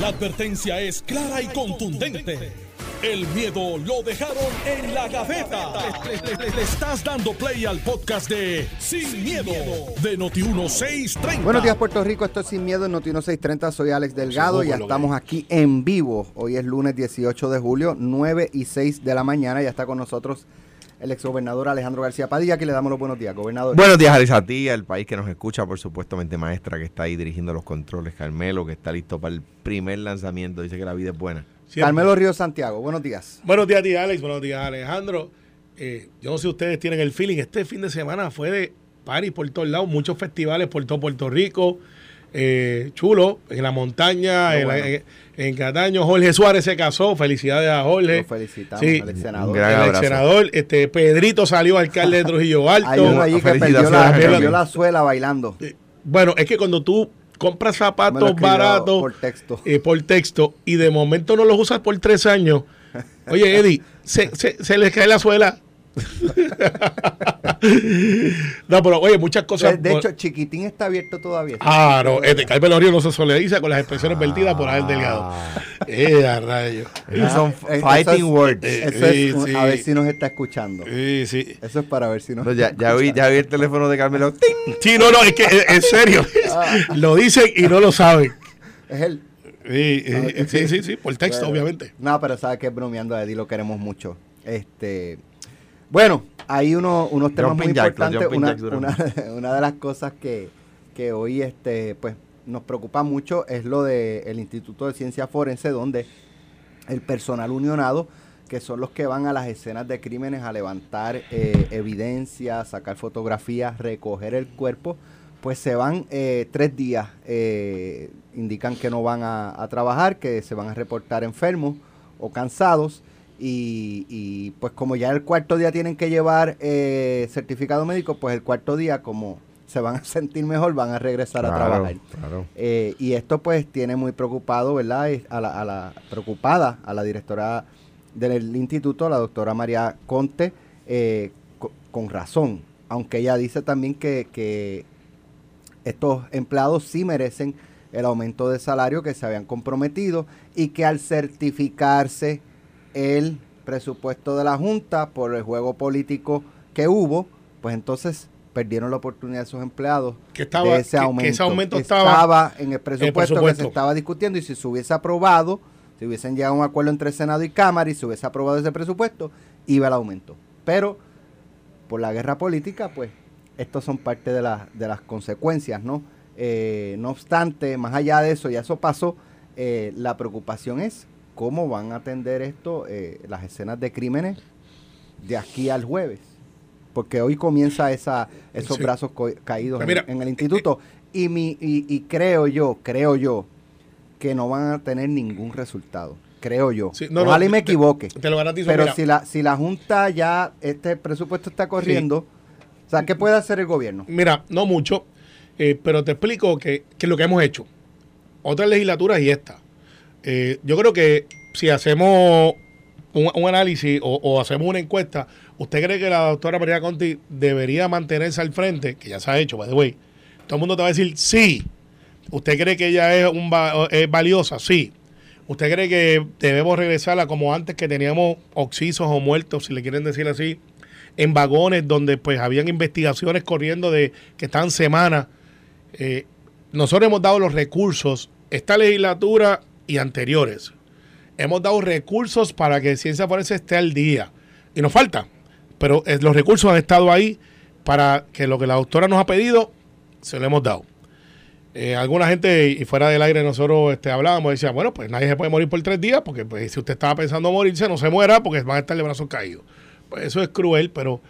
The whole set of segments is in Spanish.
La advertencia es clara y contundente. El miedo lo dejaron en la gaveta. Le, le- le estás dando play al podcast de Sin, miedo, de Noti1630. Buenos días, Puerto Rico. Esto es Sin Miedo en Noti 1630. Soy Alex Delgado y ya estamos aquí en vivo. Hoy es lunes 18 de julio, 9 y 6 de la mañana. Ya está con nosotros el exgobernador Alejandro García Padilla, que le damos los buenos días, gobernador. Buenos días, Alex, a ti, al país que nos escucha, por supuesto, mente maestra que está ahí dirigiendo los controles, Carmelo, que está listo para el primer lanzamiento, dice que la vida es buena. Siempre. Carmelo Río Santiago, buenos días. Buenos días a ti, Alex. Buenos días, Alejandro. Eh, yo no sé si ustedes tienen el feeling. Este fin de semana fue de party por todos lados, muchos festivales por todo Puerto Rico. Eh, chulo, en la montaña, en, la- bueno. en- en Cataño. Jorge Suárez se casó. Felicidades a Jorge. Lo felicitamos Sí. al ex senador. El ex senador. Este, Pedrito salió alcalde de Trujillo Alto. Hay uno allí que perdió la, perdió la suela bailando. Eh, Bueno, es que cuando tú compras zapatos baratos por texto. eh, por texto y de momento no los usas por tres años, oye, Eddie, se, se, se les cae la suela. no, pero oye, muchas cosas. De, de hecho, Chiquitín está abierto todavía. Ah, no, este Carmen Río no se solidariza con las expresiones vertidas por Abel Delgado. Eh, a rayo. Esos son Eh, fighting eso es- words. eh, Eso es Sí, un- sí. a ver si nos está escuchando. Sí, sí. Eso es para ver si nos No, ya, ya, vi, ya vi el teléfono de Carmelo. ¡Ting! Sí, no, no, es que eh, en serio. lo dicen y no lo saben. Es él. Sí, Ah, eh, sí, sí, sí, por texto, obviamente. No, pero sabe que es bromeando a Eddie, lo queremos mucho. Este, bueno, hay uno, unos temas muy importantes. Una, de las cosas que, que hoy este, pues, nos preocupa mucho es lo del Instituto de Ciencia Forense, donde el personal unionado, que son los que van a las escenas de crímenes a levantar eh, evidencia, sacar fotografías, recoger el cuerpo, pues se van eh, tres días. eh, indican que no van a, a trabajar, que se van a reportar enfermos o cansados. Y, y, pues como ya el cuarto día tienen que llevar eh, certificado médico, pues el cuarto día como se van a sentir mejor, van a regresar a trabajar. claro. Eh, y esto pues tiene muy preocupado, ¿verdad? A la, a la- preocupada a la directora del instituto, la doctora María Conte, eh, co- con razón. Aunque ella dice también que, que estos empleados sí merecen el aumento de salario que se habían comprometido y que al certificarse el presupuesto de la Junta por el juego político que hubo, pues entonces perdieron la oportunidad de esos empleados Que estaba- de ese que- que aumento. ese aumento estaba en el presupuesto, que presupuesto. se estaba discutiendo y si se hubiese aprobado, si hubiesen llegado a un acuerdo entre Senado y Cámara y se hubiese aprobado ese presupuesto, iba el aumento. Pero por la guerra política, pues estos son parte de, las de las consecuencias, ¿no? Eh, no obstante, más allá de eso, ya eso pasó, eh, la preocupación es cómo van a atender esto, eh, las escenas de crímenes de aquí al jueves. Porque hoy comienza esa, esos Sí. brazos caídos Pues en- el instituto. y, mi, y, y creo yo, creo yo, que no van a tener ningún resultado. Creo yo. Sí, no, Ojalá no, y me equivoque. Te lo garantizo. Pero mira, si la, si la Junta ya, este presupuesto está corriendo, o sea, ¿qué puede hacer el gobierno? Mira, no mucho, eh, pero te explico que, que lo que hemos hecho. Otras legislaturas y esta. Eh, yo creo que si hacemos un, análisis o, hacemos una encuesta, ¿usted cree que la doctora María Conti debería mantenerse al frente? Que ya se ha hecho, by the way. Todo el mundo te va a decir sí. ¿Usted cree que ella es, un es valiosa? Sí. ¿Usted cree que debemos regresarla como antes que teníamos oxisos o muertos, si le quieren decir así, en vagones donde pues habían investigaciones corriendo de que estaban semanas? Eh, nosotros hemos dado los recursos, esta legislatura y anteriores. Hemos dado recursos para que Ciencia Forense esté al día. Y nos falta. Pero eh, los recursos han estado ahí para que lo que la doctora nos ha pedido, se lo hemos dado. Eh, alguna gente, y fuera del aire nosotros este, hablábamos, decía, bueno, pues nadie se puede morir por tres días, porque pues, si usted estaba pensando morirse, no se muera porque van a estar de brazos caídos. Pues eso es cruel, pero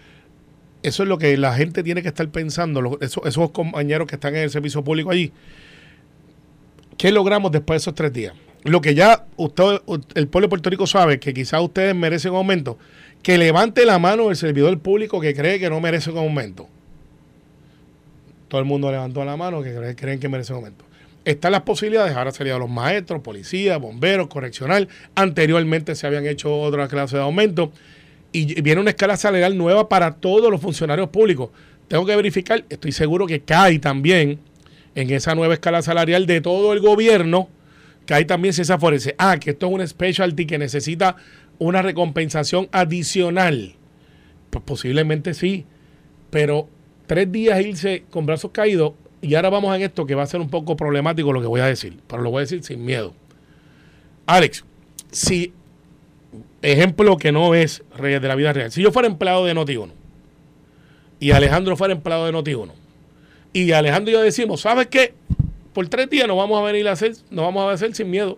eso es lo que la gente tiene que estar pensando, esos compañeros que están en el servicio público allí. ¿Qué logramos después de esos tres días? Lo que ya usted, el pueblo de Puerto Rico sabe que quizás ustedes merecen un aumento, que levante la mano el servidor público que cree que no merece un aumento. Todo el mundo levantó la mano que cree- creen que merece un aumento. Están las posibilidades, ahora serían los maestros, policías, bomberos, correccional. Anteriormente se habían hecho otras clases de aumento. Y viene una escala salarial nueva para todos los funcionarios públicos. Tengo que verificar, estoy seguro que cae también en esa nueva escala salarial de todo el gobierno, que hay también ciencia forense. Ah, que esto es un specialty que necesita una recompensación adicional. Pues posiblemente sí, pero tres días irse con brazos caídos y ahora vamos en esto que va a ser un poco problemático lo que voy a decir, pero lo voy a decir sin miedo. Alex, si ejemplo que no es de la vida real, si yo fuera empleado de Noti1 y Alejandro fuera empleado de Noti1 y Alejandro y yo decimos, ¿sabes qué? Por tres días nos vamos a venir a hacer, nos vamos a hacer sin miedo.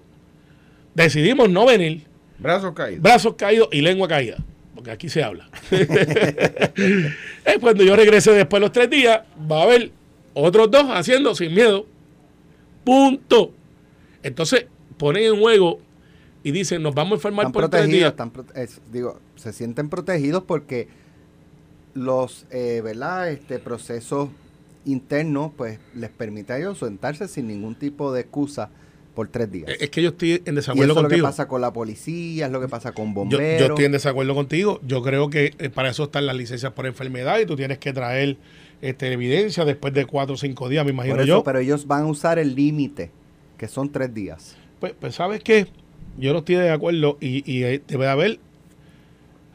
Decidimos no venir. Brazos caídos. Brazos caídos y lengua caída. Porque aquí se habla. es cuando yo regrese después de los tres días, va a haber otros dos haciendo sin miedo. Punto. Entonces ponen en juego y dicen, nos vamos a enfermar por tres días. digo, se sienten protegidos porque los, eh, ¿verdad? Este procesos internos, pues les permite a ellos sentarse sin ningún tipo de excusa por tres días. Es que yo estoy en desacuerdo contigo. Es lo que pasa con la policía, es lo que pasa con bomberos. Yo, estoy en desacuerdo contigo. Yo creo que eh, para eso están las licencias por enfermedad y tú tienes que traer este, evidencia después de cuatro o cinco días, me imagino yo. Pero ellos van a usar el límite, que son tres días. Pues, pues ¿sabes qué? Yo no estoy de acuerdo y, y debe haber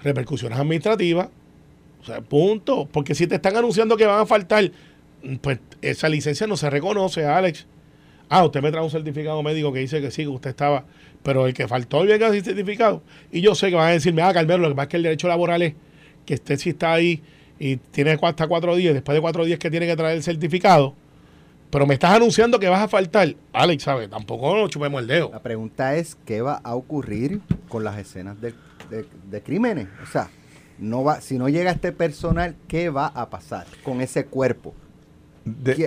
repercusiones administrativas. O sea, punto. Porque si te están anunciando que van a faltar, pues esa licencia no se reconoce, Alex. Ah, usted me trae un certificado médico que dice que sí, que usted estaba, pero el que faltó el el certificado. Y yo sé que van a decirme, ah, Carmelo, lo que pasa es que el derecho laboral es que usted si está ahí y tiene hasta cuatro días, después de cuatro días que tiene que traer el certificado, pero me estás anunciando que vas a faltar. Alex, ¿sabes? Tampoco nos chupemos el dedo. La pregunta es, ¿qué va a ocurrir con las escenas de, de crímenes? O sea, no va, si no llega este personal, ¿qué va a pasar con ese cuerpo?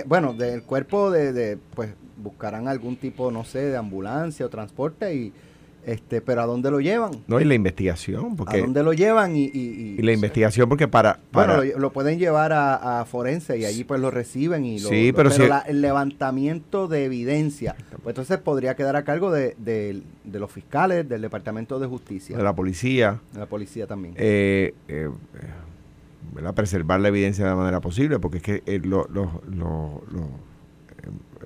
Bueno, del cuerpo de, pues buscarán algún tipo, no sé, de ambulancia o transporte y este, pero ¿a dónde lo llevan? No, y la investigación, porque... ¿A dónde lo llevan? Y, y, la investigación, porque para... bueno, lo, pueden llevar a, forense y allí pues lo reciben y lo... Sí, pero, el levantamiento de evidencia, pues entonces podría quedar a cargo de, de, los fiscales, del Departamento de Justicia. De la policía. De la policía también. Eh, eh, preservar la evidencia de la manera posible, porque es que eh, los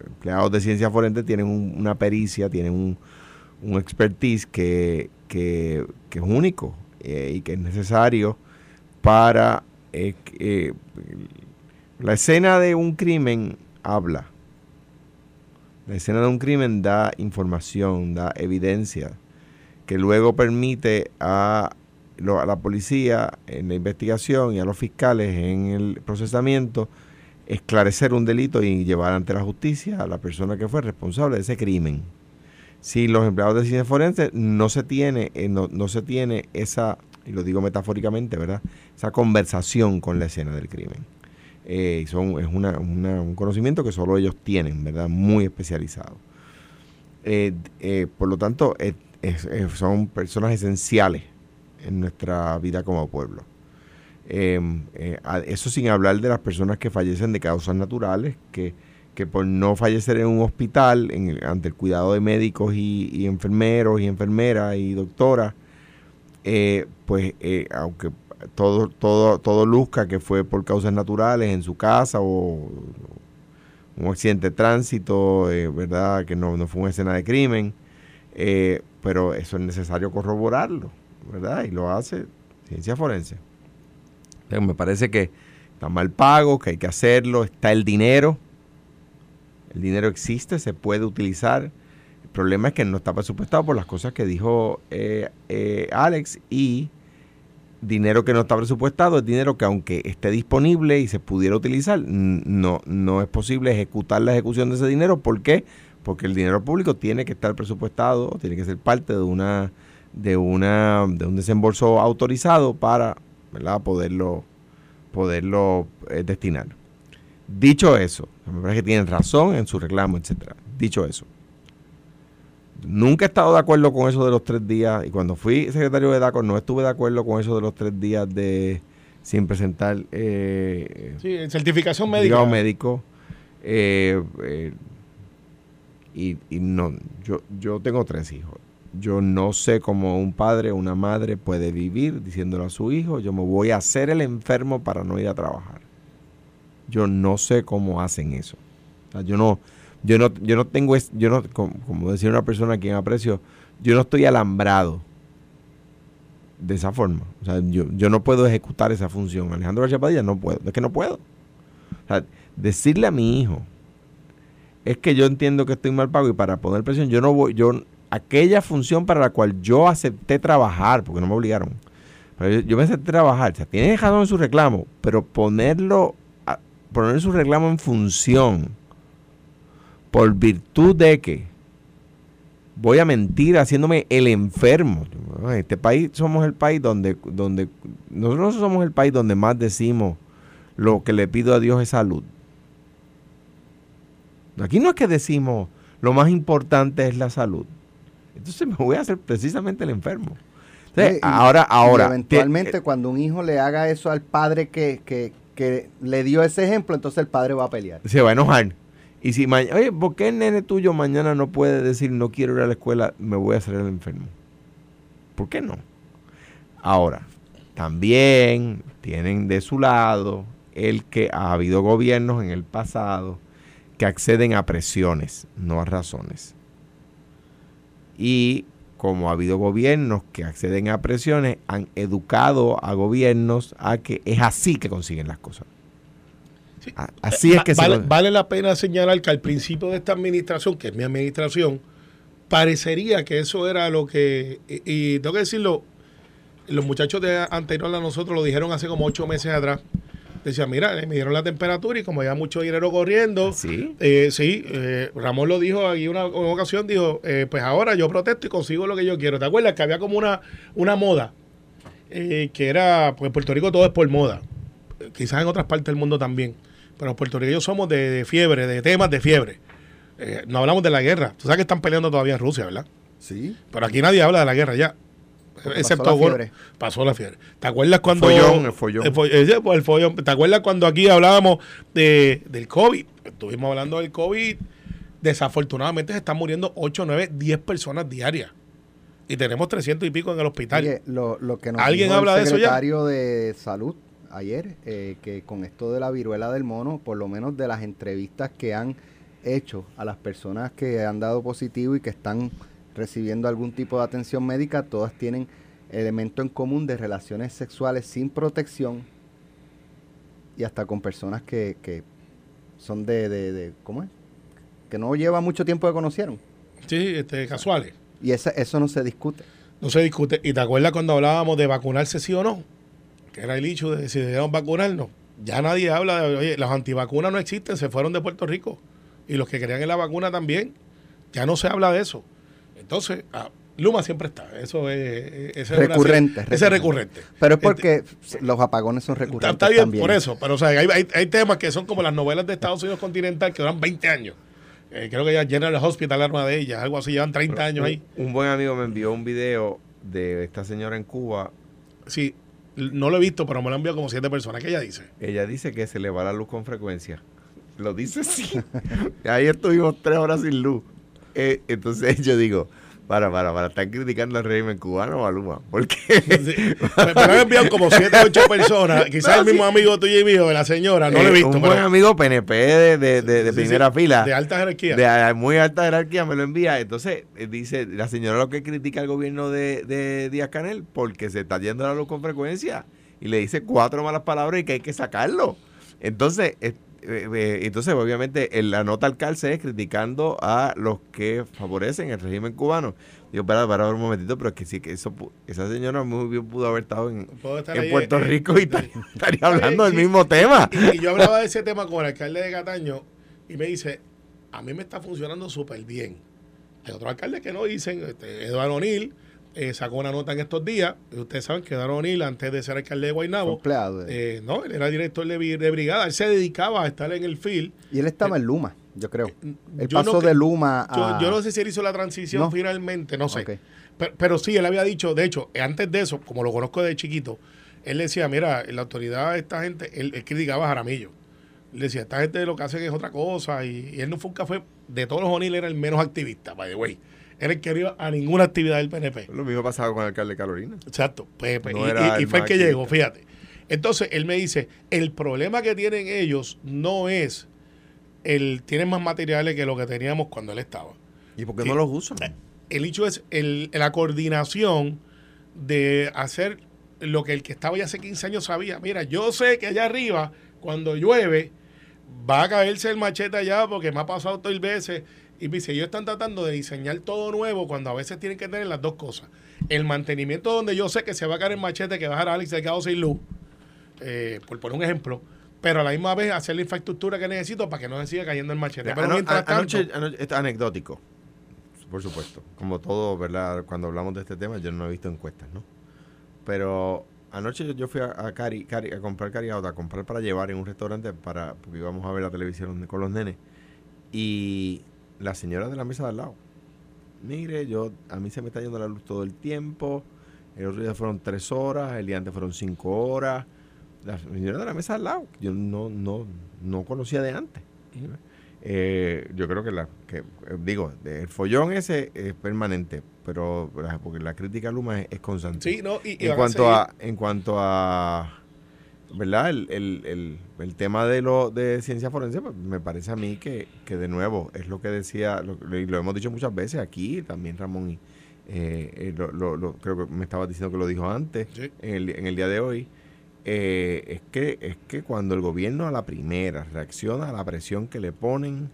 empleados de ciencia forense tienen una pericia, tienen un, un expertise que, que, es único eh, y que es necesario para... Eh, la escena de un crimen habla. La escena de un crimen da información, da evidencia, que luego permite a a la policía en la investigación y a los fiscales en el procesamiento esclarecer un delito y llevar ante la justicia a la persona que fue responsable de ese crimen. Si los empleados de ciencia forense no se tiene, eh, no, no, se tiene esa, y lo digo metafóricamente, ¿verdad? Esa conversación con la escena del crimen. Eh, son, es una, un conocimiento que solo ellos tienen, ¿verdad? Muy especializado. Eh, por lo tanto, son personas esenciales en nuestra vida como pueblo. Em, eh, eso sin hablar de las personas que fallecen de causas naturales, que, que por no fallecer en un hospital, en ante el cuidado de médicos y, enfermeros y enfermeras y doctoras, eh, pues eh, aunque todo, todo, todo luzca que fue por causas naturales en su casa o un accidente de tránsito, ¿verdad? Que no, no, fue una escena de crimen, pero eso es necesario corroborarlo. ¿Verdad? Y lo hace ciencia forense. me parece que está mal pago, que hay que hacerlo, está el dinero. El dinero existe, se puede utilizar. El problema es que no está presupuestado por las cosas que dijo eh, eh, Alex y dinero que no está presupuestado es dinero que aunque esté disponible y se pudiera utilizar, no, no es posible ejecutar la ejecución de ese dinero. ¿Por qué? Porque el dinero público tiene que estar presupuestado, tiene que ser parte de una de, una, de un desembolso autorizado para ¿verdad? poderlo, poderlo eh, destinar. Dicho eso, me parece que tienen razón en su reclamo, etcétera. Dicho eso, nunca he estado de acuerdo con eso de los tres días y cuando fui secretario de DACO no estuve de acuerdo con eso de los tres días de sin presentar eh, sí, certificación médica médico eh, eh, y, y, no yo yo tengo tres hijos yo no sé cómo un padre o una madre puede vivir diciéndole a su hijo, yo me voy a hacer el enfermo para no ir a trabajar. Yo no sé cómo hacen eso. yo no, Yo no, yo no tengo, yo no, como, decía una persona a quien aprecio, yo no estoy alambrado de esa forma. O sea, yo, yo no puedo ejecutar esa función. Alejandro García Padilla no puedo, es que no puedo. Decirle a mi hijo, es que yo entiendo que estoy mal pago y para poner presión, yo no voy, yo, aquella función para la cual yo acepté trabajar, porque no me obligaron, pero yo, me acepté trabajar, o sea, tiene dejado en su reclamo, pero ponerlo, poner su reclamo en función, por virtud de que voy a mentir haciéndome el enfermo. En este país somos el país donde, donde nosotros somos el país donde más decimos lo que le pido a Dios es salud. Aquí no es que decimos lo más importante es la salud. Entonces me voy a hacer precisamente el enfermo. Entonces, Y- ahora, y ahora. eventualmente, tie- cuando un hijo le haga eso al padre que, que, que le dio ese ejemplo, entonces el padre va a pelear. se va a enojar. Y si mañana, oye, ¿por qué el nene tuyo mañana no puede decir no quiero ir a la escuela, me voy a hacer el enfermo? ¿Por qué no? Ahora, también tienen de su lado el que ha habido gobiernos en el pasado que acceden a presiones, no a razones. Y como ha habido gobiernos que acceden a presiones, han educado a gobiernos a que es así que consiguen las cosas. Sí. Así es que se vale, con- vale la pena señalar que al principio de esta administración, que es mi administración, parecería que eso era lo que, y, y tengo que decirlo, los muchachos de anterior a nosotros lo dijeron hace como ocho meses atrás. Decían, mira, me dieron la temperatura y como había mucho dinero corriendo, ¿Sí? eh, sí, eh, Ramón lo dijo aquí una, una ocasión, dijo, eh, pues ahora yo protesto y consigo lo que yo quiero. ¿Te acuerdas que había como una, una moda? eh, que era, pues en Puerto Rico todo es por moda. Eh, Quizás en otras partes del mundo también. Pero los puertorriqueños somos de, de fiebre, de temas de fiebre. Eh, no hablamos de la guerra. Tú sabes que están peleando todavía en Rusia, ¿verdad? Sí. Pero aquí nadie habla de la guerra ya. Excepto la Gor- fiebre. Pasó la fiebre. ¿Te acuerdas cuando. Follón, el follón. el el follón. ¿Te acuerdas cuando aquí hablábamos de, del COVID? Estuvimos hablando del COVID. Desafortunadamente se están muriendo 8, 9, 10 personas diarias. Y tenemos 300 y pico en el hospital. Oye, lo, lo que nos ¿Alguien dijo habla de el eso ya? secretario de salud ayer, eh, que con esto de la viruela del mono, por lo menos de las entrevistas que han hecho a las personas que han dado positivo y que están recibiendo algún tipo de atención médica, todas tienen elemento en común de relaciones sexuales sin protección y hasta con personas que, que son de, de, de- ¿cómo es? Que no lleva mucho tiempo que conocieron. Sí, este, casuales. Y esa, eso no se discute. No se discute. ¿Y te acuerdas cuando hablábamos de vacunarse sí o no? Que era el hecho de si debíamos vacunarnos. Ya nadie habla de, oye, las antivacunas no existen, se fueron de Puerto Rico. Y los que creían en la vacuna también. Ya no se habla de eso. Entonces, ah, Luma siempre está. Eso es, una- Recurrente, ese es recurrente. Pero es Este, porque los apagones son recurrentes está bien también. por eso, pero o sea, hay, hay- hay temas que son como las novelas de Estados Unidos continental que duran 20 años. Eh, creo que ya General Hospital arma de ellas, algo así, llevan 30 años ahí. Un, un buen amigo me envió un video de esta señora en Cuba. Sí, no lo he visto, pero me lo han enviado como siete personas. ¿Qué ella dice? Ella dice que se le va la luz con frecuencia. Lo dice sí. Ahí estuvimos tres horas sin luz. Eh, entonces yo digo, para, para, para, están criticando al régimen cubano o a Luma. Porque Sí. Me, han enviado como siete, ocho personas. Quizás No, el mismo sí. amigo tuyo y mío, de la señora, no lo he eh, visto. un pero- buen amigo PNP de, de, de- de Sí, sí, primera fila. De alta jerarquía. de a- muy alta jerarquía me lo envía. Entonces, eh, dice, la señora lo que critica al gobierno de, de Díaz Canel porque se está yendo la luz con frecuencia y le dice cuatro malas palabras y que hay que sacarlo. Entonces, entonces obviamente en la nota al calce es criticando a los que favorecen el régimen cubano. Digo, para, para un momentito, pero es que sí, que eso, esa señora muy bien pudo haber estado en, ahí, Puerto eh, Rico y eh, estaría, estaría hablando del mismo tema. Y, y yo hablaba de ese tema con el alcalde de Cataño y me dice, a mí me está funcionando súper bien. Hay otros alcaldes que no dicen, este, Eduardo O'Neill eh, sacó una nota en estos días, ustedes saben que Eduardo O'Neill, antes de ser alcalde de Guaynabo, empleado de- eh, no, él era director de, de brigada, él se dedicaba a estar en el field. y él estaba en Luma, yo creo. Él Eh, Yo no cre- de Luma Yo, a... yo no sé si él hizo la transición ¿No? finalmente, no sé. Pero, pero sí, él había dicho, de hecho, antes de eso, como lo conozco de chiquito, él decía, mira, la autoridad esta gente, él, él criticaba a Jaramillo. Él decía, esta gente lo que hace es otra cosa. Y, y él no fue un café, de todos los O'Neill era el menos activista, by the way. Era el que no iba a ninguna actividad del PNP. Lo mismo pasaba con el alcalde de Carolina. Exacto. Pues, pues, No y- era y, y el fue el que llegó, fíjate. Entonces, él me dice, el problema que tienen ellos no es él tiene más materiales que lo que teníamos cuando él estaba. ¿Y por qué no los usan? El hecho es el, la coordinación de hacer lo que el que estaba ya hace 15 años sabía. Mira, yo sé que allá arriba, cuando llueve, va a caerse el machete allá porque me ha pasado tres veces. Y dice, ellos están tratando de diseñar todo nuevo cuando a veces tienen que tener las dos cosas. El mantenimiento donde yo sé que se va a caer el machete, que va a dejar a Alex Delgado sin luz, eh, por poner un ejemplo, pero a la misma vez hacer la infraestructura que necesito para que no se siga cayendo el machete. Pero Ano- mientras tanto, anoche, anoche- es anecdótico, por supuesto. Como todo, ¿verdad? Cuando hablamos de este tema, yo no he visto encuestas, ¿no? Pero anoche yo- fui a, a, Cari, Cari- a comprar cariado, a comprar para llevar en un restaurante para porque íbamos a ver la televisión con los nenes. Y la señora de la mesa de al lado, mire, yo a mí se me está yendo la luz todo el tiempo. El otro día fueron tres horas, el día antes fueron cinco horas. La señora de la mesa al lado, yo no, no, no conocía de antes. Eh, yo creo que la que eh, digo el follón ese es permanente pero porque la crítica a Luma es, es constante sí, no, y, y en van cuanto seguir. a en cuanto a verdad el, el, el, el tema de lo de ciencia forense pues, me parece a mí que, que de nuevo es lo que decía lo, y lo hemos dicho muchas veces aquí también Ramón y, eh, eh, lo, lo- lo- creo que me estaba diciendo que lo dijo antes Sí. en, el, en el día de hoy eh, es que es que cuando el gobierno a la primera reacciona a la presión que le ponen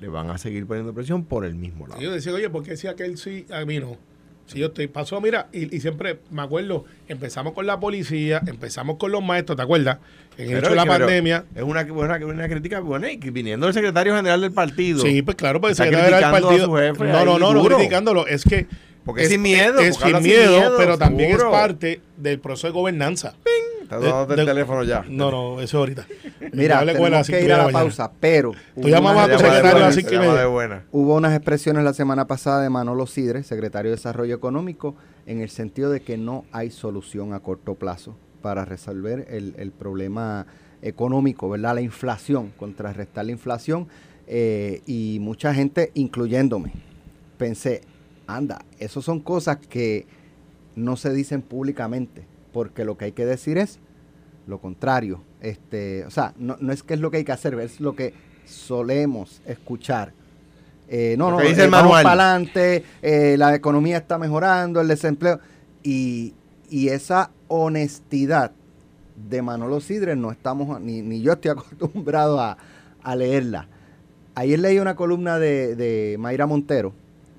le van a seguir poniendo presión por el mismo lado yo decía, oye, ¿por qué decía que él sí, a mí no? Si yo estoy, pasó, mira, y, y siempre me acuerdo, empezamos con la policía, empezamos con los maestros, ¿te acuerdas? En el hecho de la pandemia. es una, buena una crítica buena y viniendo del secretario general del partido Sí, pues claro, era el criticando a partido. su jefe no, no, no, no criticándolo, es que Porque es sin miedo, Es sin sin miedo, pero también es parte del proceso de gobernanza. Está De- dando el del- teléfono ya No, no, eso ahorita. Mira, tenemos que ir a la pausa, pero hubo llamabas unas a tu secretario a las llama media. Hubo unas expresiones la semana pasada de Manolo Sidre, secretario de Desarrollo Económico, en el sentido de que no hay solución a corto plazo para resolver el, el problema económico, ¿verdad? La inflación, contrarrestar la inflación. eh, y mucha gente, incluyéndome, pensé, anda, esas son cosas que no se dicen públicamente, porque lo que hay que decir es lo contrario. Este, o sea, no, no es que es lo que hay que hacer, es lo que solemos escuchar. Eh, no, Lo no, que dice eh, el vamos para adelante, eh, la economía está mejorando, el desempleo. Y, y esa honestidad de Manolo Sidre no estamos, ni, ni yo estoy acostumbrado a, a leerla. Ayer leí una columna de, de Mayra Montero,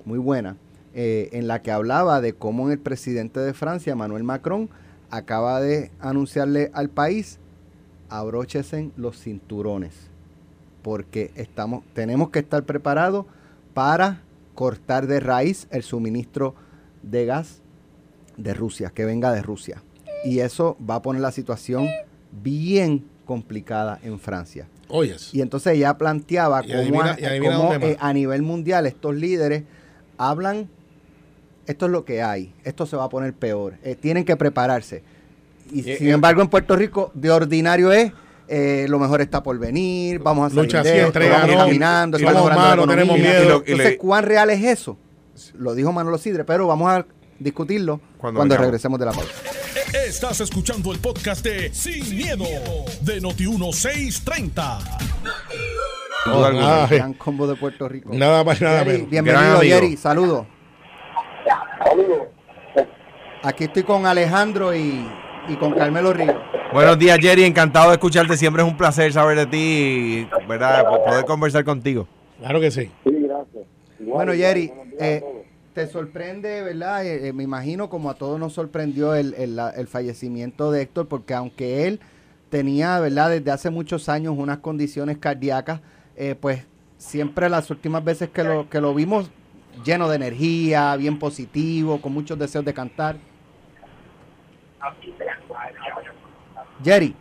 muy buena, eh, en la que hablaba de cómo el presidente de Francia, Emmanuel Macron, acaba de anunciarle al país, abróchesen los cinturones, porque estamos, tenemos que estar preparados para cortar de raíz el suministro de gas de Rusia, que venga de Rusia. Y eso va a poner la situación bien complicada en Francia. Y entonces ella planteaba Y cómo, adivina- a, eh, a nivel mundial estos líderes hablan, esto es lo que hay, esto se va a poner peor, eh, tienen que prepararse. Y Y- sin y- embargo en Puerto Rico de ordinario es, eh, lo mejor está por venir, vamos a salir Lucha de esto, entrega, vamos no, caminando, tenemos miedo. Y lo- y Entonces, le- ¿cuán real es eso? Lo dijo Manolo Sidre, pero vamos a discutirlo Cuando regresemos de la pausa. Estás escuchando el podcast de Sin, miedo, de Noti1630. Duda alguna. Ah, Gran combo de Puerto Rico. Nada más, nada Jerry, menos. Bienvenido. Jerry. Saludos. Aquí estoy con Alejandro y, y con Carmelo Ríos. Buenos días, Jerry. Encantado de escucharte. Siempre es un placer saber de ti y ¿verdad? Po- poder conversar contigo. Claro que sí. Sí, gracias. Igual, Bueno, Jerry, eh, te sorprende, ¿verdad? Eh, eh, me imagino como a todos nos sorprendió el, el- el fallecimiento de Héctor, porque aunque él tenía, ¿verdad? Desde hace muchos años unas condiciones cardíacas, eh, pues siempre las últimas veces que lo, que lo vimos lleno de energía, bien positivo, con muchos deseos de cantar. Jerry,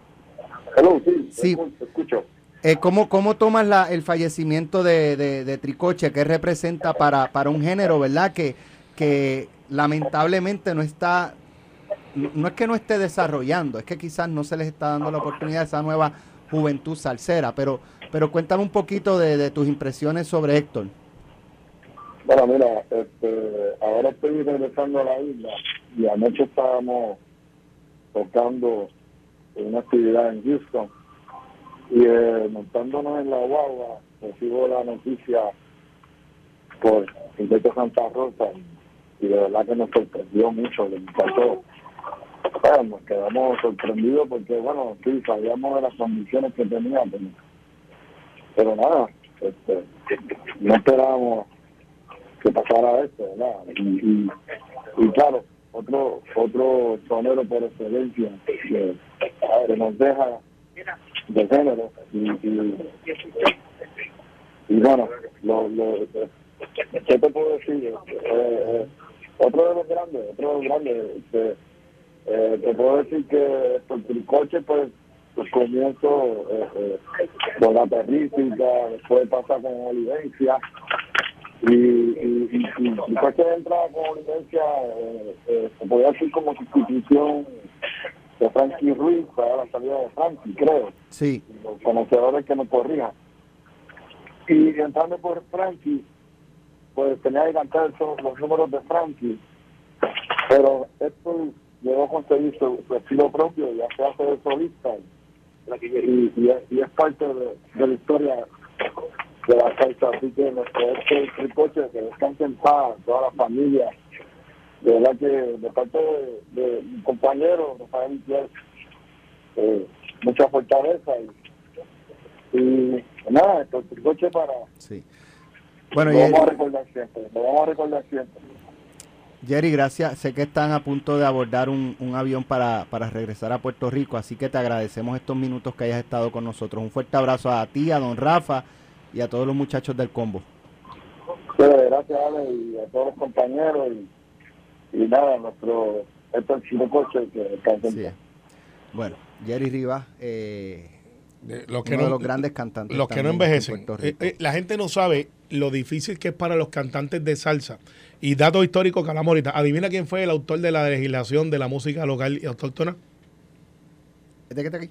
Hello, sí, Sí. escucho, escucho. Eh, ¿cómo, ¿Cómo tomas la- el fallecimiento de, de- de Tricoche? ¿Qué representa para, para un género, verdad? Que, que lamentablemente no está, no, no es que no esté desarrollando, es que quizás no se les está dando la oportunidad a esa nueva juventud salsera. Pero, pero cuéntame un poquito de, de tus impresiones sobre Héctor. Bueno, mira, este, ahora estoy regresando a la isla y anoche estábamos tocando una actividad en Houston y eh, montándonos en la guagua recibo la noticia por Gilberto Santa Rosa y de verdad que nos sorprendió mucho, le encantó. Bueno, nos quedamos sorprendidos porque, bueno, sí, sabíamos de las condiciones que tenía, pero, pero nada, este, no esperábamos que pasara esto, ¿verdad? Y, claro, otro otro sonero por excelencia que, que nos deja de género y, y, bueno, lo, lo, ¿qué te puedo decir? Eh, eh, otro de los grandes, otro de los grandes, este, eh, te puedo decir que por Tricoche, pues, pues comienzo eh, eh, con la perrística, después pasa con Olivencia, y, y, y, y después que entra con Olivencia, eh, eh, se podía decir como sustitución de Frankie Ruiz para la salida de Frankie, creo, Sí, los conocedores que me corrijan. Y entrando por Frankie, pues tenía que cantar los números de Frankie, pero esto llegó a conseguir su, su estilo propio, ya se hace de solista, y, y, es, y es parte de, de la historia de la salsa, así que nuestro este tricoche, que descanse en paz, toda la familia, de verdad que de parte de, de mi compañero, Rafael Inquier, eh, mucha fortaleza y, y nada, esto el tricoche para sí. Bueno, lo vamos a recordar siempre, lo vamos a recordar siempre. Jerry, gracias. Sé que están a punto de abordar un, un avión para, para regresar a Puerto Rico, así que te agradecemos estos minutos que hayas estado con nosotros. Un fuerte abrazo a ti, a don Rafa y a todos los muchachos del combo. Pero gracias Ale y a todos los compañeros y, y nada, nuestro esto es el tricoche que en Sí. Bueno, Jerry Rivas, eh, De- Los que uno no, de los grandes cantantes. los que no en envejecen. Eh, eh, la gente no sabe lo difícil que es para los cantantes de salsa. Y dato histórico que hablamos ahorita. Adivina quién fue el autor de la legislación de la música local y autóctona. ¿Este que está aquí?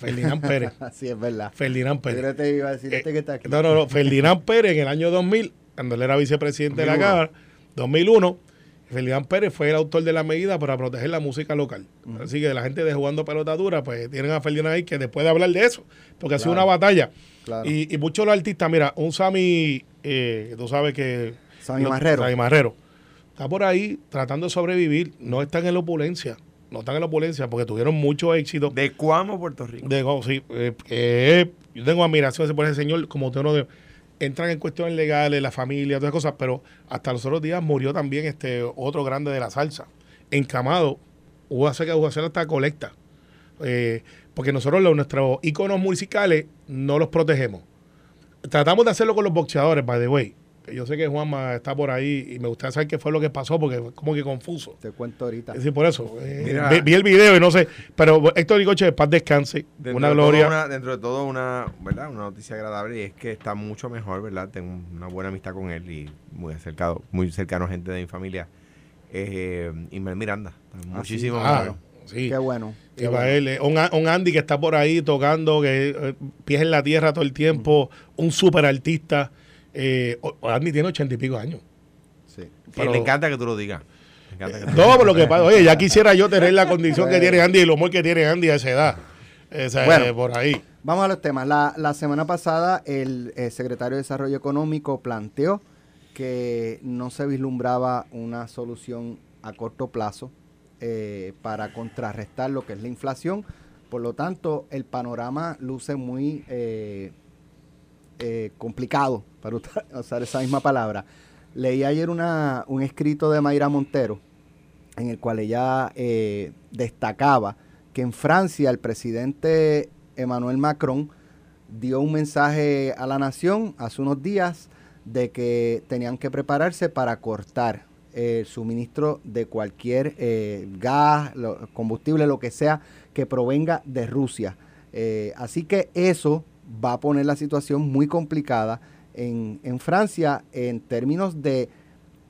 Ferdinand Pérez. Sí, es verdad. Ferdinand Pérez. te iba a decir, este que está aquí. No, no, no. Ferdinand Pérez en el año 2000, cuando él era vicepresidente de la 2001. Cámara, 2001, Ferdinand Pérez fue el autor de la medida para proteger la música local. Así que la gente de jugando pelota dura, pues tienen a Ferdinand ahí que después de hablar de eso, porque ha sido una batalla. Claro. Y, y muchos de los artistas, mira, un Sammy, eh, tú sabes que... Sammy Marrero. Sammy Marrero. Está por ahí tratando de sobrevivir, no están en la opulencia, no están en la opulencia porque tuvieron mucho éxito. De Cuamo, Puerto Rico. De, oh, sí, eh, que yo tengo admiración por ese señor, como usted no de, entran en cuestiones legales, la familia, todas esas cosas, pero hasta los otros días murió también este otro grande de la salsa. Encamado, hubo que hacer, hubo que hacer hasta colecta. Eh, porque nosotros los, nuestros íconos musicales no los protegemos. Tratamos de hacerlo con los boxeadores, by the way. Que Yo sé que Juanma está por ahí y me gustaría saber qué fue lo que pasó porque fue como que confuso. Te cuento ahorita. Es decir, por eso. eh, vi, vi el video y no sé. Pero Héctor Ricoche, paz descanse. Dentro una de gloria. una- dentro de todo una, ¿verdad? Una noticia agradable y es que está mucho mejor, ¿verdad? Tengo una buena amistad con él y muy acercado, muy cercano a gente de mi familia. Eh, Ismael Miranda, está muchísimo Ah, mejor. sí. Qué bueno. qué bueno. él, eh, un, un Andy que está por ahí tocando, que eh, pies en la tierra todo el tiempo, un super artista. Eh, Andy tiene ochenta y pico años. Sí. Pero- me encanta que tú lo digas. No, por lo que pasa, oye, ya quisiera yo tener la condición que tiene Andy y el humor que tiene Andy a esa edad. Esa, Bueno. eh, por ahí. Vamos a los temas. La, la semana pasada el eh, secretario de Desarrollo Económico planteó que no se vislumbraba una solución a corto plazo eh, para contrarrestar lo que es la inflación. Por lo tanto, el panorama luce muy eh, complicado, para usar- esa misma palabra. Leí ayer una, un escrito de Mayra Montero en el cual ella eh, destacaba que en Francia el presidente Emmanuel Macron dio un mensaje a la nación hace unos días de que tenían que prepararse para cortar eh, el suministro de cualquier gas, combustible, lo que sea que provenga de Rusia. Así que eso va a poner la situación muy complicada en, en Francia en términos de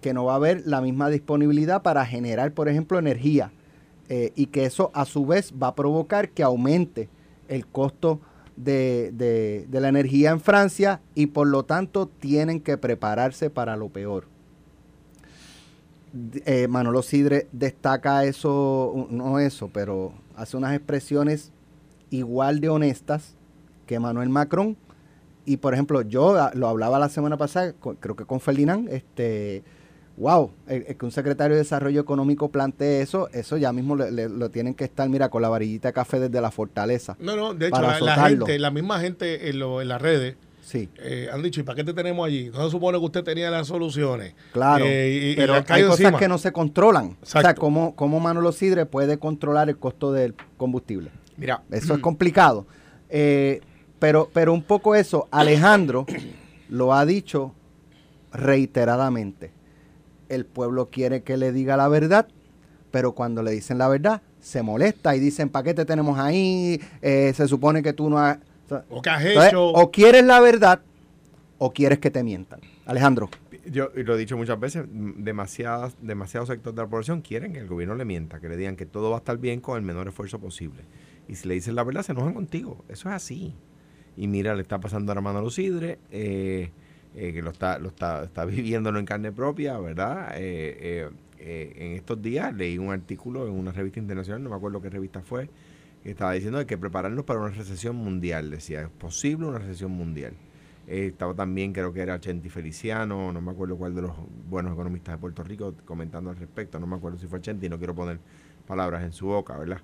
que no va a haber la misma disponibilidad para generar, por ejemplo, energía. eh, y que eso a su vez va a provocar que aumente el costo de, de- de la energía en Francia y por lo tanto tienen que prepararse para lo peor. Eh, Manolo Sidre destaca eso, no eso, pero hace unas expresiones igual de honestas que Manuel Macron y por ejemplo, yo ah, lo hablaba la semana pasada, con- creo que con Ferdinand, este, wow, el, el que un secretario de Desarrollo Económico plantee eso, eso ya mismo le- le- lo tienen que estar, mira, con la varillita de café desde la fortaleza. No, no, de hecho, la, gente, la misma gente en, lo- en las redes Sí, eh, han dicho, ¿y para qué te tenemos allí? No se supone que usted tenía las soluciones. claro. Eh, y- pero hay cosas encima. que no se controlan. O sea. ¿cómo, cómo Manolo Sidre puede controlar el costo del combustible? Mira, Eso es complicado. Eh, pero, pero un poco eso, Alejandro lo ha dicho reiteradamente. El pueblo quiere que le diga la verdad, pero cuando le dicen la verdad, se molesta y dicen, ¿para qué te tenemos ahí? Eh, se supone que tú no has... O que has Entonces, hecho. o quieres la verdad o quieres que te mientan. Alejandro. yo y lo he dicho muchas veces, demasiados sectores de la población quieren que el gobierno le mienta, que le digan que todo va a estar bien con el menor esfuerzo posible. Y si le dicen la verdad, se enojan contigo. Eso es así. Y mira, le está pasando a Armando Lucidre, eh, eh, que lo está, lo está, está viviéndolo en carne propia, ¿verdad? Eh, eh, eh, en estos días leí un artículo en una revista internacional, no me acuerdo qué revista fue, que estaba diciendo que hay que prepararnos para una recesión mundial. Decía, es posible una recesión mundial. Eh, estaba también, creo que era Chenti Feliciano, no me acuerdo cuál de los buenos economistas de Puerto Rico comentando al respecto, no me acuerdo si fue Chenti, no quiero poner palabras en su boca, ¿verdad?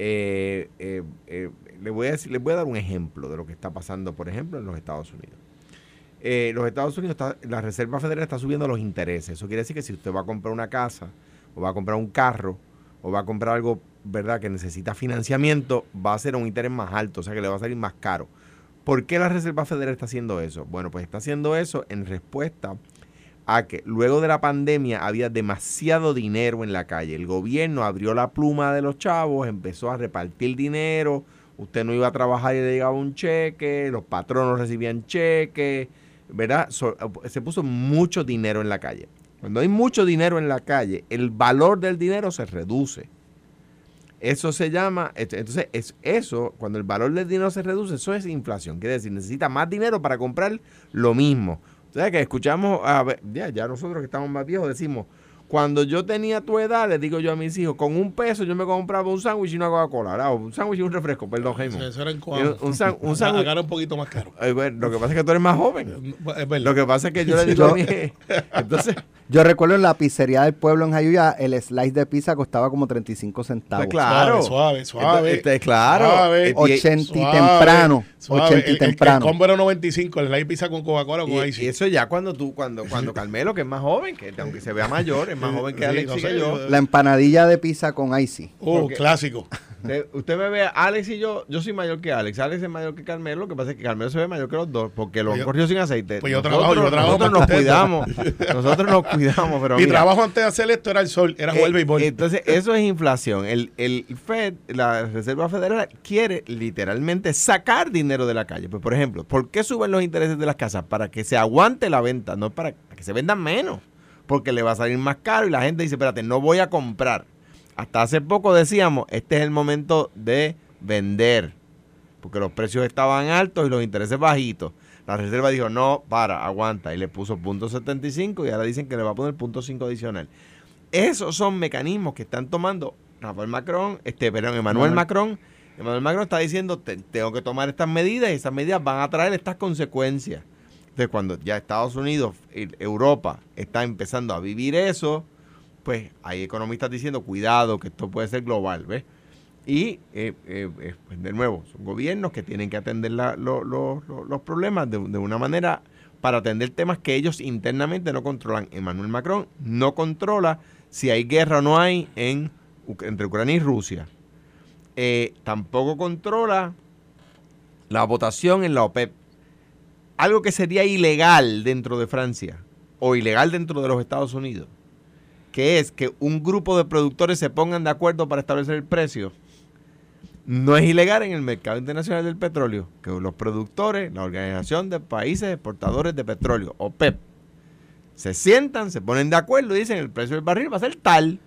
Eh, eh, eh, le voy a decir, les voy a dar un ejemplo de lo que está pasando, por ejemplo, en los Estados Unidos. Eh, los Estados Unidos, está, la Reserva Federal está subiendo los intereses. Eso quiere decir que si usted va a comprar una casa, o va a comprar un carro, o va a comprar algo, ¿verdad?, que necesita financiamiento, va a ser un interés más alto, o sea que le va a salir más caro. ¿Por qué la Reserva Federal está haciendo eso? Bueno, pues está haciendo eso en respuesta a que luego de la pandemia había demasiado dinero en la calle. El gobierno abrió la pluma de los chavos, empezó a repartir dinero, usted no iba a trabajar y le llegaba un cheque, los patronos recibían cheques, ¿verdad? Se puso mucho dinero en la calle. Cuando hay mucho dinero en la calle, el valor del dinero se reduce. Eso se llama, entonces es eso, cuando el valor del dinero se reduce, eso es inflación. Quiere decir, necesita más dinero para comprar lo mismo. Ustedes que escuchamos, a ver, ya, ya nosotros que estamos más viejos decimos, cuando yo tenía tu edad, les digo yo a mis hijos, con un peso yo me compraba un sándwich y una Coca-Cola. O un sándwich y un refresco, perdón, Jaime. Eso era en Un, Coamo. un san- un sándwich. era un poquito más caro. Eh, bueno, lo que pasa es que tú eres más joven. Es verdad. Lo que pasa es que yo le digo a mi... Entonces, Yo recuerdo en la pizzería del pueblo en Jayuya, el slice de pizza costaba como 35 centavos. Pues claro. Suave, suave. Entonces, este, claro. Suave. Eh, 80 y Suave, temprano. suave. 80 y El- el- temprano. El combo era 95, el light pizza con Coca-Cola o con Y, Icy. y eso ya cuando tú, cuando, cuando Carmelo, que es más joven, que aunque se vea mayor, es más joven que Sí, Alex no sé, yo. La empanadilla de pizza con icy. Uh, porque- clásico. Usted, usted me ve, Alex y yo, yo soy mayor que Alex. Alex es mayor que Carmelo. Lo que pasa es que Carmelo se ve mayor que los dos, porque lo Pues han yo- corrido sin aceite. pues yo nosotros, trabajo- yo trabajo nosotros nos cuidamos. nosotros nos cuidamos, pero Mi mira, trabajo antes de hacer esto era el sol, era jugar eh, béisbol. Entonces, eso es inflación. El, el Fed, la Reserva Federal, quiere literalmente sacar dinero de la calle. Pues, por ejemplo, ¿por qué suben los intereses de las casas? Para que se aguante la venta, no para que se vendan menos. Porque le va a salir más caro y la gente dice, espérate, no voy a comprar. Hasta hace poco decíamos, este es el momento de vender. Porque los precios estaban altos y los intereses bajitos. La reserva dijo, no, para, aguanta. Y le puso punto 75 y ahora dicen que le va a poner punto 5 adicional. Esos son mecanismos que están tomando Rafael Macron, este, perdón, Emmanuel Manuel. Macron. Emmanuel Macron está diciendo, "Te- tengo que tomar estas medidas y esas medidas van a traer estas consecuencias. Entonces, cuando ya Estados Unidos, y Europa está empezando a vivir eso, pues hay economistas diciendo, cuidado, que esto puede ser global, ¿ves? Y, eh, eh, pues, de nuevo, son gobiernos que tienen que atender los problemas de, una manera para atender temas que ellos internamente no controlan. Emmanuel Macron no controla si hay guerra o no hay en, entre Ucrania y Rusia. Eh, tampoco controla la votación en la OPEP. Algo que sería ilegal dentro de Francia o ilegal dentro de los Estados Unidos, que es que un grupo de productores se pongan de acuerdo para establecer el precio. No es ilegal en el mercado internacional del petróleo que los productores, la Organización de Países Exportadores de Petróleo, OPEP, se sientan, se ponen de acuerdo y dicen el precio del barril va a ser tal.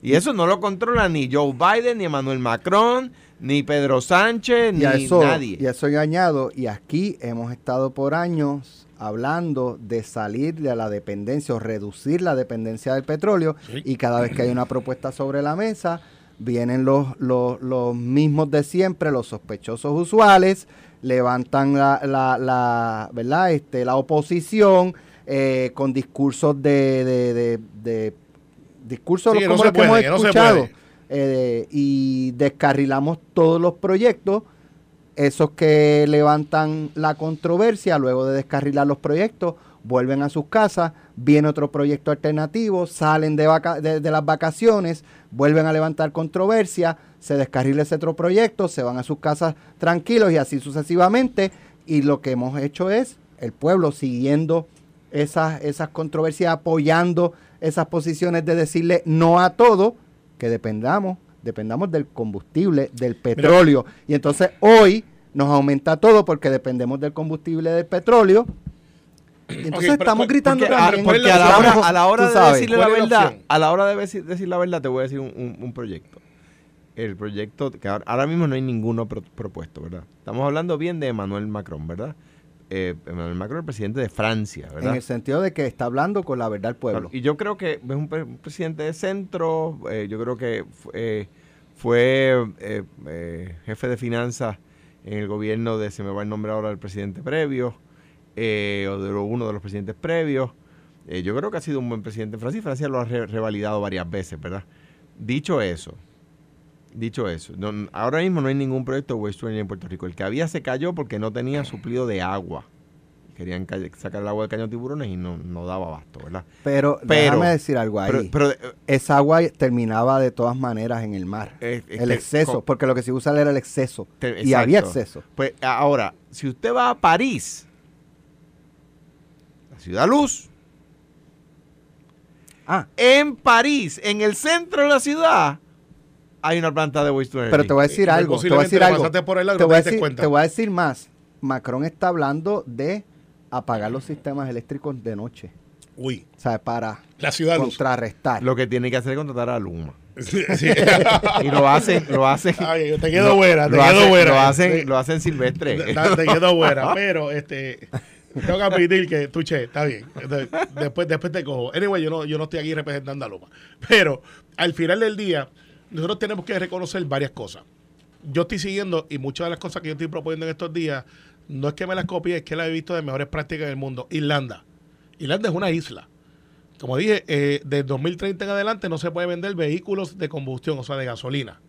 Y eso no lo controla ni Joe Biden, ni Emmanuel Macron, ni Pedro Sánchez, ni eso, nadie. y a eso yo añado, y aquí hemos estado por años hablando de salir de la dependencia o reducir la dependencia del petróleo Sí. y cada vez que hay una propuesta sobre la mesa vienen los, los, los mismos de siempre, los sospechosos usuales, levantan la, la, la ¿verdad? Este, la oposición eh, con discursos de, de, de, de- discursos Sí, que no como los que hemos puede, que escuchado eh, y descarrilamos todos los proyectos esos que levantan la controversia, luego de descarrilar los proyectos, vuelven a sus casas, viene otro proyecto alternativo, salen de, vaca- de, de las vacaciones, vuelven a levantar controversia, se descarrila ese otro proyecto, se van a sus casas tranquilos y así sucesivamente. Y lo que hemos hecho es el pueblo siguiendo esas, esas controversias, apoyando esas posiciones de decirle no a todo, que dependamos, dependamos del combustible, del petróleo. Y entonces hoy nos aumenta todo porque dependemos del combustible del petróleo. Entonces estamos ¿cuál- gritando Porque, a, también. ¿cuál es porque a la hora, a la hora de sabes. decirle la ¿Cuál es la verdad, a la hora de decir, decir la verdad, te voy a decir un, un- un proyecto. El proyecto que ahora, ahora mismo no hay ninguno pro- propuesto, ¿verdad? Estamos hablando bien de Emmanuel Macron, ¿verdad? Eh, Emmanuel Macron, el presidente de Francia, En ¿verdad? el sentido de que está hablando con la verdad el pueblo. Y yo creo que es un, pre- un presidente de centro, eh, yo creo que eh, fue eh, eh, jefe de finanzas en el gobierno de, se me va el nombre ahora del presidente previo, eh, o de lo- uno de los presidentes previos. Eh, yo creo que ha sido un buen presidente en Francia y Francia lo ha re- revalidado varias veces, ¿verdad? Dicho eso, dicho eso, no- ahora mismo no hay ningún proyecto de Waste to Energy en Puerto Rico. El que había se cayó porque no tenía suplido de agua. Querían ca- sacar el agua del caño de tiburones y no, no daba abasto, ¿verdad? Pero, Pero- déjame decir algo ahí. Pero, pero, eh, Esa agua terminaba de todas maneras en el mar. Es el exceso, porque lo que se usa era el exceso. Te- y exacto. había exceso. Pues ahora, si usted va a París, ciudad luz, Ah, en París, en el centro de la ciudad, hay una planta de waste to energy. pero te voy a decir Y algo. Te voy a decir algo. pasaste por el Te voy, a te decir, te voy a decir más. Macron está hablando de apagar los sistemas eléctricos de noche. Uy, O sea, para la ciudad luz. contrarrestar. Lo que tiene que hacer es contratar a Luma. Sí, sí. Y lo hacen, lo hacen. Ay, te quedo lo- buena, te lo quedo hacen- buena. Lo hacen, Sí. lo hacen silvestre. Da- Te quedó buena, pero este tengo que admitir que tú che, está bien. De- Después, después te cojo. Anyway, yo no, yo no estoy aquí representando a Loma. Pero al final del día, nosotros tenemos que reconocer varias cosas. Yo estoy siguiendo, y muchas de las cosas que yo estoy proponiendo en estos días, no es que me las copie, es que las he visto de mejores prácticas del mundo. Irlanda. Irlanda es una isla. Como dije, eh, de 2030 en adelante no se puede vender vehículos de combustión, o sea, de gasolina.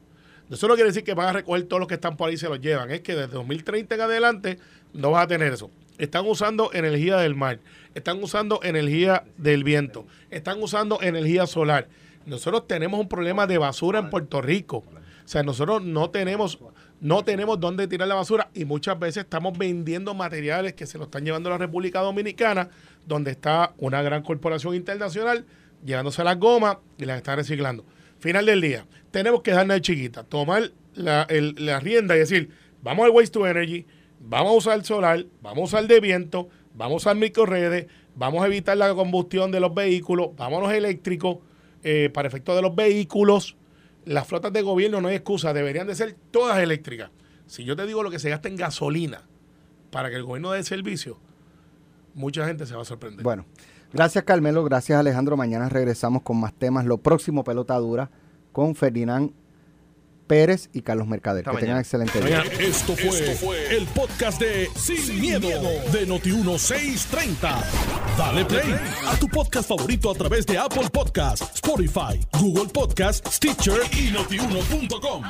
Eso no quiere decir que van a recoger todos los que están por ahí y se los llevan. Es que desde 2030 en adelante no vas a tener eso. Están usando energía del mar, están usando energía del viento, están usando energía solar. Nosotros tenemos un problema de basura en Puerto Rico. O sea, nosotros no tenemos, no tenemos dónde tirar la basura y muchas veces estamos vendiendo materiales que se los están llevando a la República Dominicana, donde está una gran corporación internacional llevándose las gomas y las está reciclando. Final del día, tenemos que darnos de chiquita, tomar la, la rienda y decir, vamos al Waste to Energy, vamos a usar solar, vamos a usar de viento, vamos a usar microredes, vamos a evitar la combustión de los vehículos, vámonos eléctricos eh, para efectos de los vehículos. Las flotas de gobierno no hay excusa, deberían de ser todas eléctricas. Si yo te digo lo que se gasta en gasolina para que el gobierno dé servicio, mucha gente se va a sorprender. Bueno, gracias Carmelo, gracias Alejandro. Mañana regresamos con más temas. Lo próximo, pelota dura, con Ferdinand Pérez y Carlos Mercader. Hasta que tengan mañana. excelente día. Esto fue, el podcast de Sin, miedo, de Noti1630. Dale play a tu podcast favorito a través de Apple Podcasts, Spotify, Google Podcasts, Stitcher y notiuno.com.